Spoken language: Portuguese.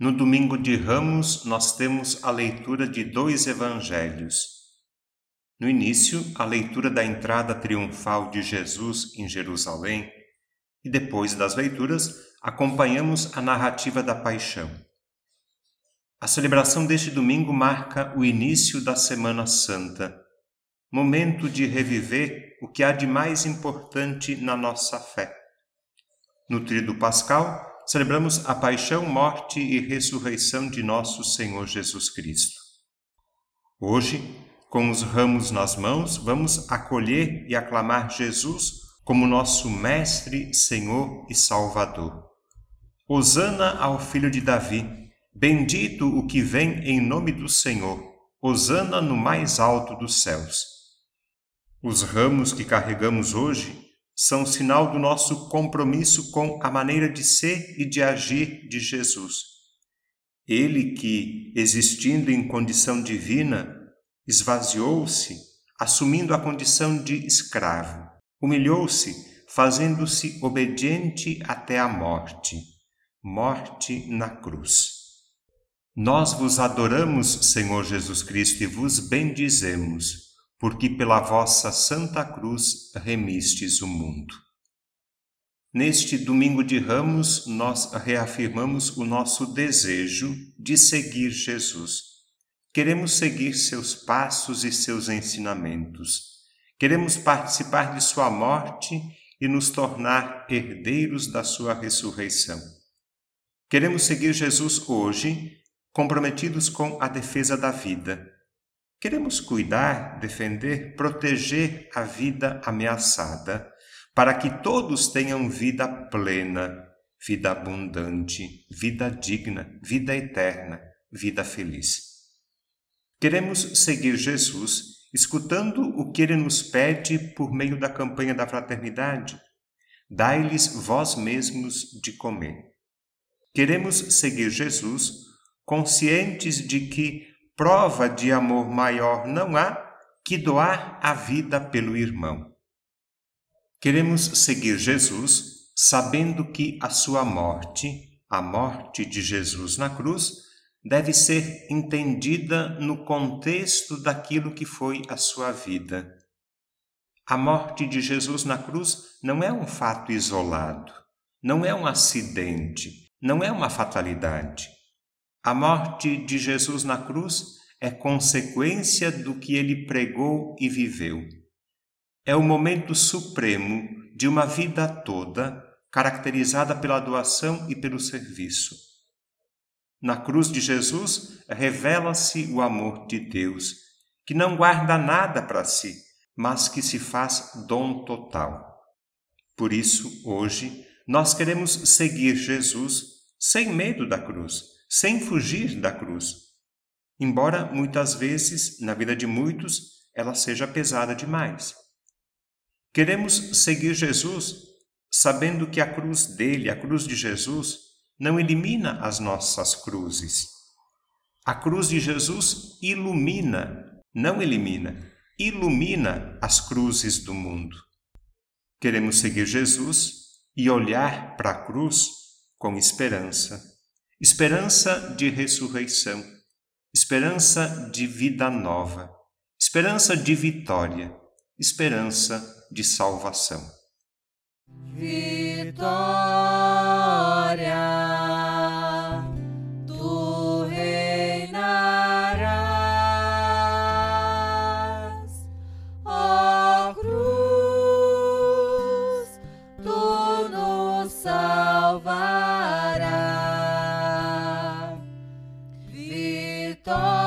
No domingo de Ramos, nós temos a leitura de dois evangelhos. No início, a leitura da entrada triunfal de Jesus em Jerusalém, e depois das leituras, acompanhamos a narrativa da paixão. A celebração deste domingo marca o início da Semana Santa, momento de reviver o que há de mais importante na nossa fé. No Tríduo Pascal, celebramos a paixão, morte e ressurreição de nosso Senhor Jesus Cristo. Hoje, com os ramos nas mãos, vamos acolher e aclamar Jesus como nosso Mestre, Senhor e Salvador. Hosana ao Filho de Davi, bendito o que vem em nome do Senhor, Hosana no mais alto dos céus. Os ramos que carregamos hoje são sinal do nosso compromisso com a maneira de ser e de agir de Jesus. Ele que, existindo em condição divina, esvaziou-se, assumindo a condição de escravo, humilhou-se, fazendo-se obediente até a morte morte na cruz. Nós vos adoramos, Senhor Jesus Cristo, e vos bendizemos porque pela vossa santa cruz remistes o mundo. Neste domingo de Ramos, nós reafirmamos o nosso desejo de seguir Jesus. Queremos seguir seus passos e seus ensinamentos. Queremos participar de sua morte e nos tornar herdeiros da sua ressurreição. Queremos seguir Jesus hoje, comprometidos com a defesa da vida Queremos cuidar, defender, proteger a vida ameaçada, para que todos tenham vida plena, vida abundante, vida digna, vida eterna, vida feliz. Queremos seguir Jesus escutando o que ele nos pede por meio da campanha da fraternidade. Dai-lhes vós mesmos de comer. Queremos seguir Jesus conscientes de que Prova de amor maior não há que doar a vida pelo irmão. Queremos seguir Jesus sabendo que a sua morte, a morte de Jesus na cruz, deve ser entendida no contexto daquilo que foi a sua vida. A morte de Jesus na cruz não é um fato isolado, não é um acidente, não é uma fatalidade. A morte de Jesus na cruz é consequência do que ele pregou e viveu. É o momento supremo de uma vida toda caracterizada pela doação e pelo serviço. Na cruz de Jesus revela-se o amor de Deus, que não guarda nada para si, mas que se faz dom total. Por isso, hoje, nós queremos seguir Jesus sem medo da cruz sem fugir da cruz. Embora muitas vezes, na vida de muitos, ela seja pesada demais. Queremos seguir Jesus sabendo que a cruz dele, a cruz de Jesus, não elimina as nossas cruzes. A cruz de Jesus ilumina, não elimina, ilumina as cruzes do mundo. Queremos seguir Jesus e olhar para a cruz com esperança esperança de ressurreição, esperança de vida nova, esperança de vitória, esperança de salvação. Vitória. Vitória.